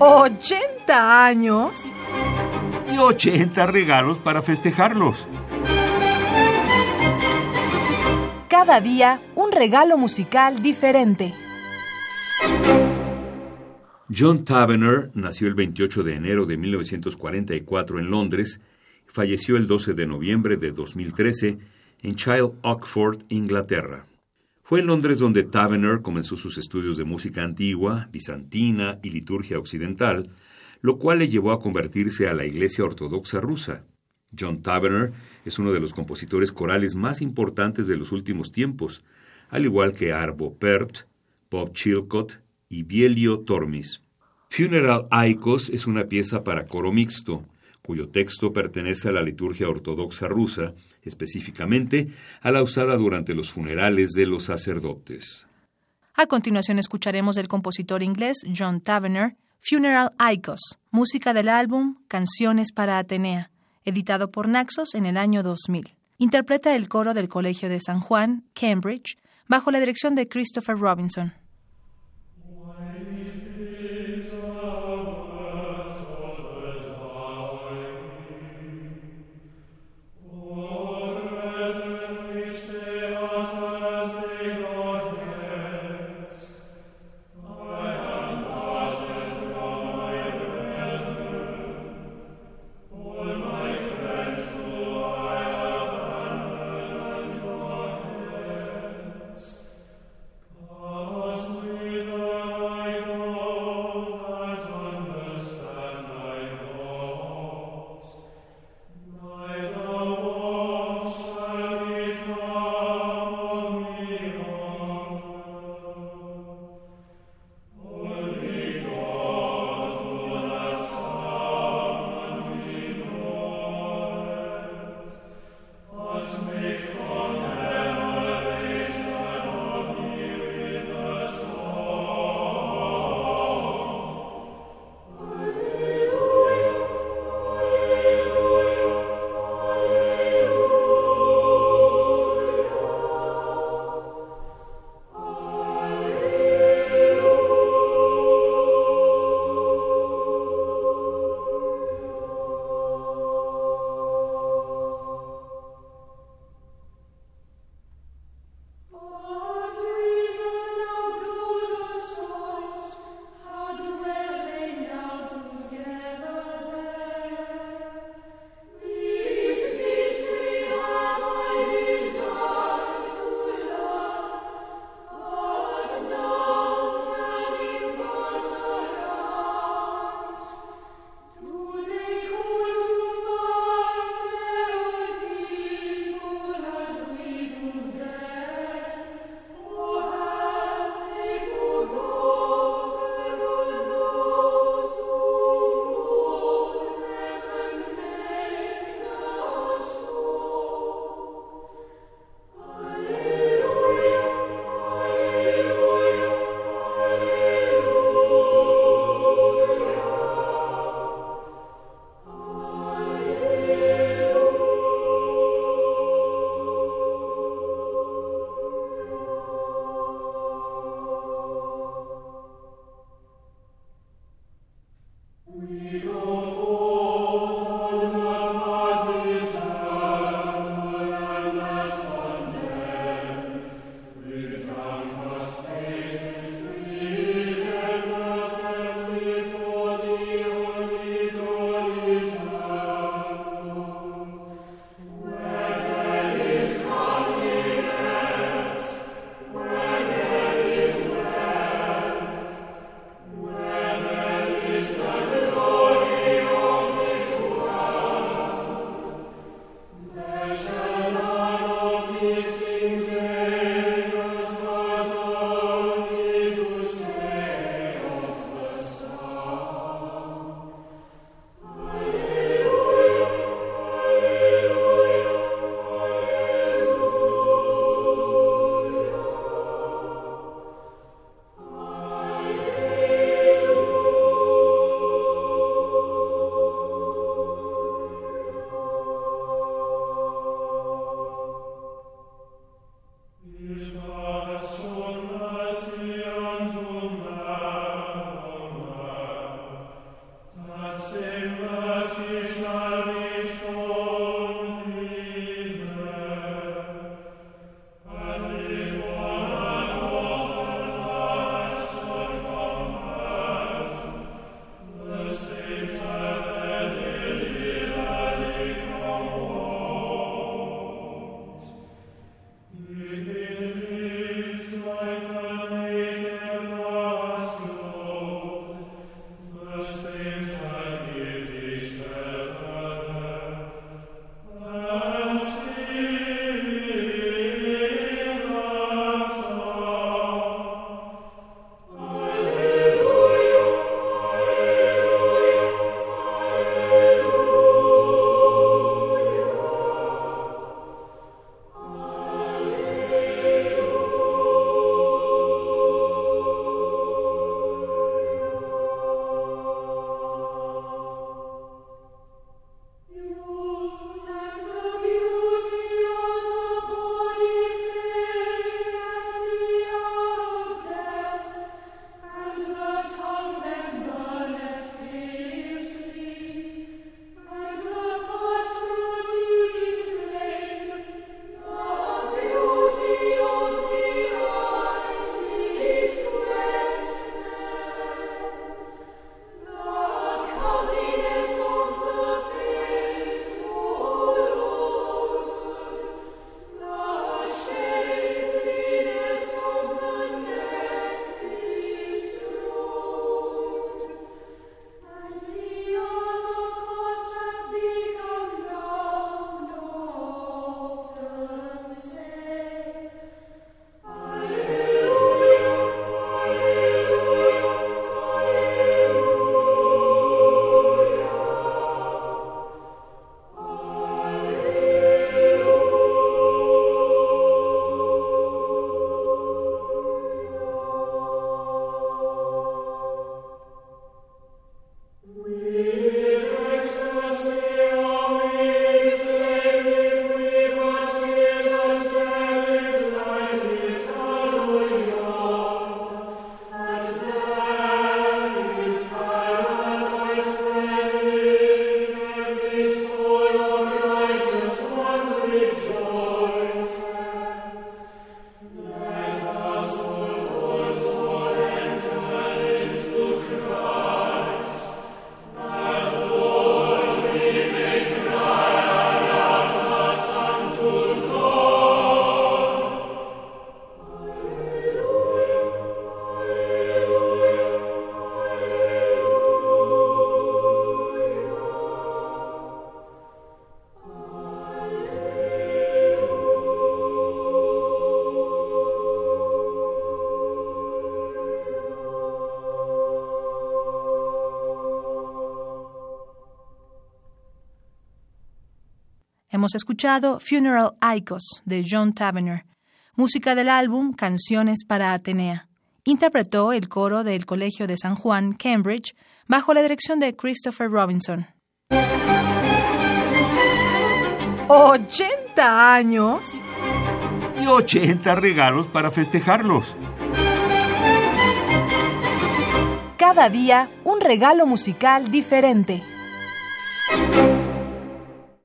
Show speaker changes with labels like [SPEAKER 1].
[SPEAKER 1] ¿80 años?
[SPEAKER 2] Y 80 regalos para festejarlos.
[SPEAKER 1] Cada día un regalo musical diferente.
[SPEAKER 2] John Tavener nació el 28 de enero de 1944 en Londres y falleció el 12 de noviembre de 2013 en Child Oxford, Inglaterra. Fue en Londres donde Tavener comenzó sus estudios de música antigua, bizantina y liturgia occidental, lo cual le llevó a convertirse a la Iglesia Ortodoxa rusa. John Tavener es uno de los compositores corales más importantes de los últimos tiempos, al igual que Arvo Pärt, Bob Chilcott y Bielio Tormis. Funeral Aikos es una pieza para coro mixto, cuyo texto pertenece a la liturgia ortodoxa rusa, específicamente a la usada durante los funerales de los sacerdotes.
[SPEAKER 1] A continuación escucharemos del compositor inglés John Tavener, Funeral Aikos, música del álbum Canciones para Atenea, editado por Naxos en el año 2000. Interpreta el coro del Colegio de San Juan, Cambridge, bajo la dirección de Christopher Robinson. Hemos escuchado Funeral Icos de John Tavener, música del álbum Canciones para Atenea. Interpretó el coro del Colegio de San Juan, Cambridge, bajo la dirección de Christopher Robinson. ¿80 años?
[SPEAKER 2] Y 80 regalos para festejarlos.
[SPEAKER 1] Cada día un regalo musical diferente.